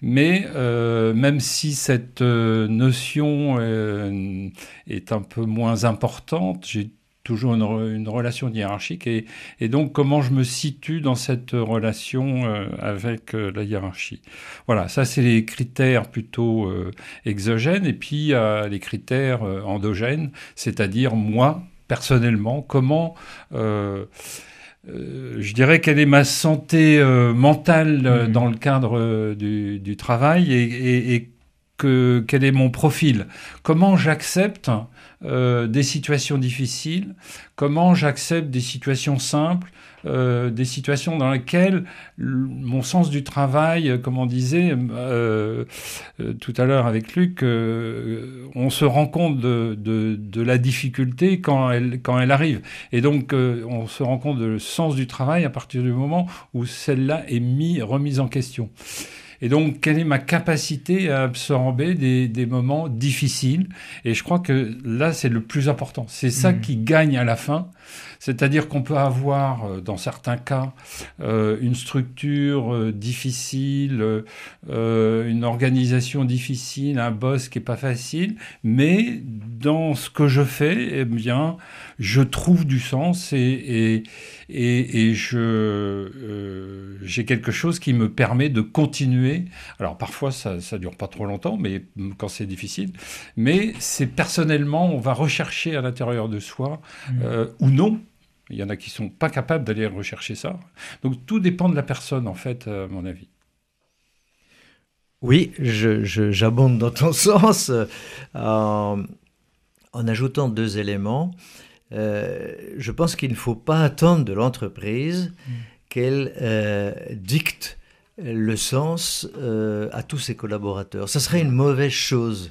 Mais euh, même si cette euh, notion est un peu moins importante, j'ai toujours une, relation hiérarchique. Et, et, donc, comment je me situe dans cette relation euh, avec euh, la hiérarchie? Voilà, ça, c'est les critères plutôt euh, exogènes. Et puis, les critères endogènes, c'est-à-dire moi, personnellement, comment... je dirais quelle est ma santé mentale mmh. dans le cadre du, du, travail et, et, et que, quel est mon profil? Comment j'accepte euh, des situations difficiles, comment j'accepte des situations simples, euh, des situations dans lesquelles mon sens du travail, comme on disait euh, tout à l'heure avec Luc, on se rend compte de, de, la difficulté quand elle, quand elle arrive. Et donc, on se rend compte du sens du travail à partir du moment où celle-là est mis, remise en question. Et donc, quelle est ma capacité à absorber des, moments difficiles? Et je crois que là, c'est le plus important. C'est ça mmh. qui gagne à la fin. C'est-à-dire qu'on peut avoir, euh, dans certains cas, euh, une structure euh, difficile, une organisation difficile, un boss qui est pas facile, mais dans ce que je fais, eh bien, je trouve du sens et, et, et, je j'ai quelque chose qui me permet de continuer. Alors parfois ça ça dure pas trop longtemps, mais quand c'est difficile, mais c'est personnellement on va rechercher à l'intérieur de soi mmh. ou non il y en a qui sont pas capables d'aller rechercher ça. Donc tout dépend de la personne, en fait, à mon avis. Oui, j'abonde dans ton sens euh, en, ajoutant deux éléments. Euh, je pense qu'il ne faut pas attendre de l'entreprise qu'elle euh, dicte le sens à tous ses collaborateurs. Ce serait une mauvaise chose.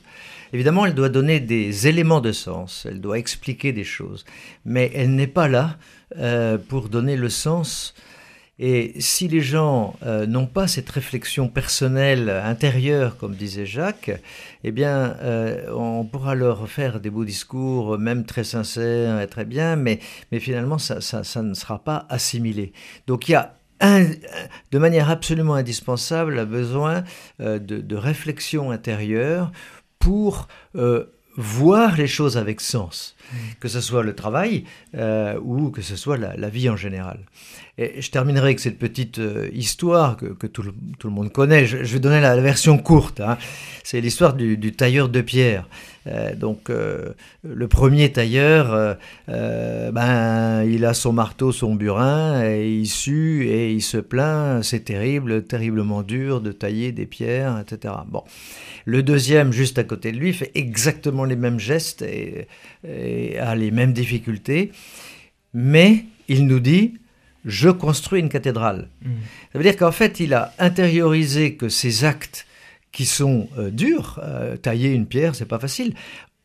Évidemment, elle doit donner des éléments de sens, elle doit expliquer des choses, mais elle n'est pas là euh, pour donner le sens. Et si les gens euh, n'ont pas cette réflexion personnelle intérieure, comme disait Jacques, eh bien, euh, on pourra leur faire des beaux discours, même très sincères et très bien, mais, finalement, ça, ne sera pas assimilé. Donc, il y a de manière absolument indispensable, un besoin de, de, réflexion intérieure pour euh, voir les choses avec sens. que ce soit le travail euh, ou que ce soit la, vie en général. Et je terminerai avec cette petite euh, histoire que, tout, le, monde connaît. Je, vais donner la, version courte. Hein. C'est l'histoire du, tailleur de pierre. donc le premier tailleur, ben, il a son marteau, son burin, et il sue et il se plaint. C'est terrible, terriblement dur de tailler des pierres, etc. Bon. Le deuxième, juste à côté de lui, fait exactement les mêmes gestes et, a les mêmes difficultés. Mais il nous dit, je construis une cathédrale. Mm. Ça veut dire qu'en fait, il a intériorisé que ces actes qui sont euh, durs, euh, tailler une pierre, c'est pas facile,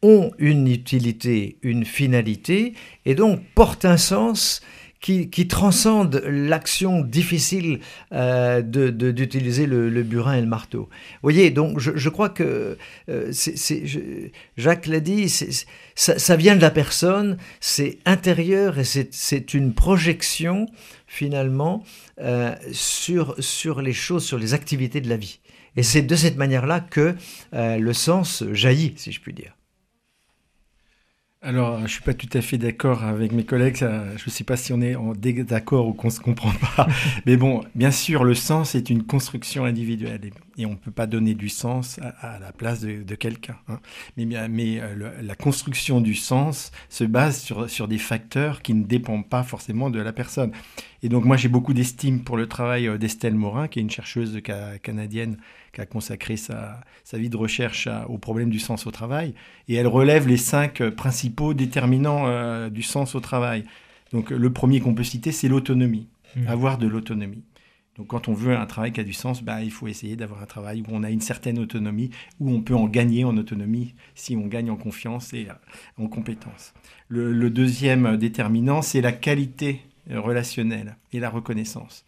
ont une utilité, une finalité, et donc portent un sens qui, transcende l'action difficile euh, d'utiliser le, burin et le marteau. Vous voyez, donc je, crois que euh, Jacques l'a dit, ça, vient de la personne, c'est intérieur et c'est une projection finalement euh, sur, sur les choses, sur les activités de la vie. Et c'est de cette manière-là que le sens jaillit, si je puis dire. Alors, je suis pas tout à fait d'accord avec mes collègues. je ne sais pas si on est en d'accord ou qu'on se comprend pas. Mais bon, bien sûr, le sens est une construction individuelle et, on ne peut pas donner du sens à, la place de, quelqu'un. Hein. Mais, mais euh, la construction du sens se base sur, sur des facteurs qui ne dépendent pas forcément de la personne. Et donc, moi, j'ai beaucoup d'estime pour le travail euh, d'Estelle Morin, qui est une chercheuse canadienne qui a consacré sa, vie de recherche au problème du sens au travail. Et elle relève les cinq euh, principaux déterminants euh, du sens au travail. Donc le premier qu'on peut citer, c'est l'autonomie, mmh. avoir de l'autonomie. Donc quand on veut un travail qui a du sens, bah, il faut essayer d'avoir un travail où on a une certaine autonomie, où on peut en gagner en autonomie si on gagne en confiance et euh, en compétence. Le, deuxième déterminant, c'est la qualité relationnelle et la reconnaissance.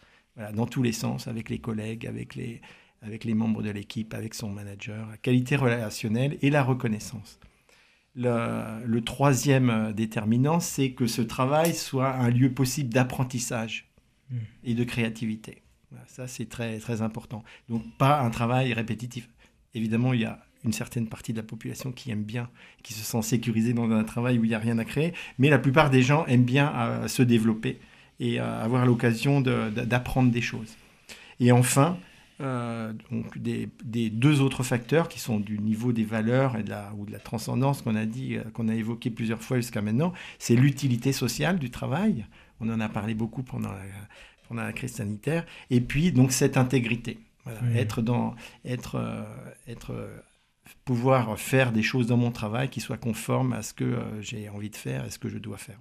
dans tous les sens, avec les collègues, avec les, avec les membres de l'équipe, avec son manager, la qualité relationnelle et la reconnaissance. Le, troisième euh, déterminant, c'est que ce travail soit un lieu possible d'apprentissage hmm. et de créativité. ça, c'est très, très important. Donc, pas un travail répétitif. Évidemment, il y a une certaine partie de la population qui aime bien, qui se sent sécurisée dans un travail où il n'y a rien à créer, mais la plupart des gens aiment bien euh, se développer et euh, avoir l'occasion d'apprendre des choses. Et enfin, euh, donc des, deux autres facteurs qui sont du niveau des valeurs et de la, ou de la transcendance qu'on a dit, euh, qu'on a évoqué plusieurs fois jusqu'à maintenant, c'est l'utilité sociale du travail. On en a parlé beaucoup pendant la, pendant la crise sanitaire. Et puis donc cette intégrité, être dans, être, euh, être, pouvoir faire des choses dans mon travail qui soient conformes à ce que j'ai envie de faire et ce que je dois faire.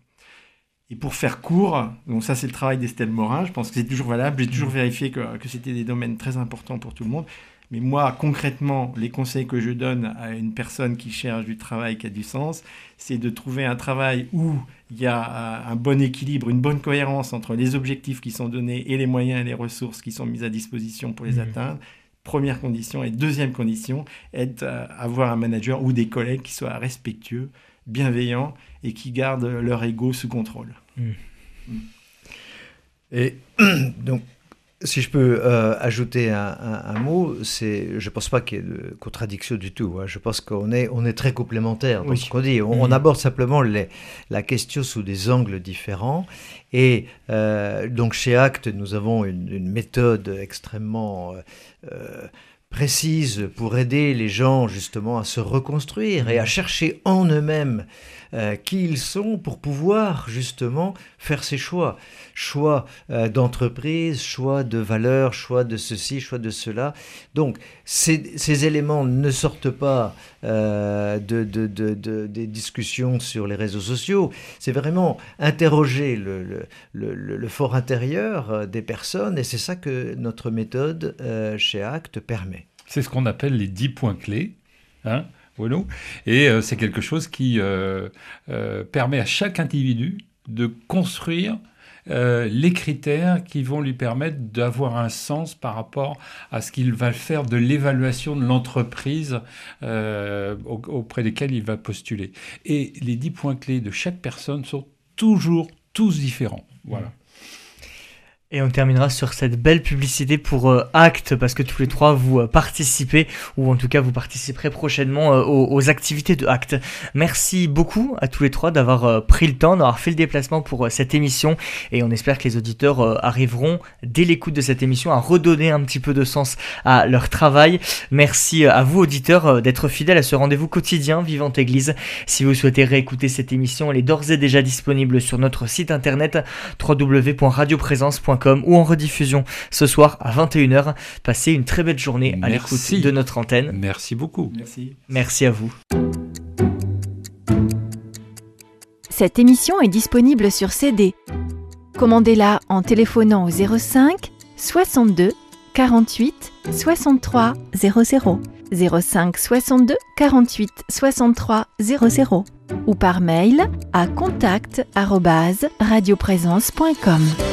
Et pour faire court, donc ça c'est le travail d'Estelle Morin, je pense que c'est toujours valable, j'ai toujours mm. vérifié que, que c'était des domaines très importants pour tout le monde. Mais moi, concrètement, les conseils que je donne à une personne qui cherche du travail qui a du sens, c'est de trouver un travail où il y a euh, un bon équilibre, une bonne cohérence entre les objectifs qui sont donnés et les moyens et les ressources qui sont mis à disposition pour les mm. atteindre. Première condition. Et deuxième condition, être, euh, avoir un manager ou des collègues qui soient respectueux, bienveillants et qui gardent leur ego sous contrôle. Hmm. Et donc, si je peux euh, ajouter un, mot, c'est, je pense pas qu'il y ait de contradiction du tout. Hein. Je pense qu'on est, on est très complémentaires dans ce qu'on dit. On, hmm. aborde simplement les, la question sous des angles différents. Et euh, donc chez Act, nous avons une, méthode extrêmement euh, précise pour aider les gens justement à se reconstruire et à chercher en eux-mêmes euh, qui ils sont pour pouvoir justement faire ces choix. Choix euh, d'entreprise, choix de valeur, choix de ceci, choix de cela. Donc ces, éléments ne sortent pas euh, de, des discussions sur les réseaux sociaux. C'est vraiment interroger le, fort intérieur des personnes et c'est ça que notre méthode chez ACT permet. C'est ce qu'on appelle les dix points clés. Hein et euh, c'est quelque chose qui euh, euh, permet à chaque individu de construire les critères qui vont lui permettre d'avoir un sens par rapport à ce qu'il va faire de l'évaluation de l'entreprise auprès desquelles il va postuler. Et les dix points clés de chaque personne sont toujours tous différents. Voilà. Et on terminera sur cette belle publicité pour euh, Act, parce que tous les trois vous euh, participez, ou en tout cas vous participerez prochainement euh, aux, activités de Act. Merci beaucoup à tous les trois d'avoir pris le temps, d'avoir fait le déplacement pour cette émission, et on espère que les auditeurs arriveront, dès l'écoute de cette émission, à redonner un petit peu de sens à leur travail. Merci à vous auditeurs d'être fidèles à ce rendez-vous quotidien Vivante Église. Si vous souhaitez réécouter cette émission, elle est d'ores et déjà disponible sur notre site internet www.radioprésence.com ou en rediffusion ce soir à 21h. Passez une très belle journée à l'écoute de notre antenne. Merci beaucoup. Merci. Merci à vous. Cette émission est disponible sur CD. Commandez-la en téléphonant au 05 62 48 63 00 05 62 48 63 00 ou par mail à contact radioprésence.com.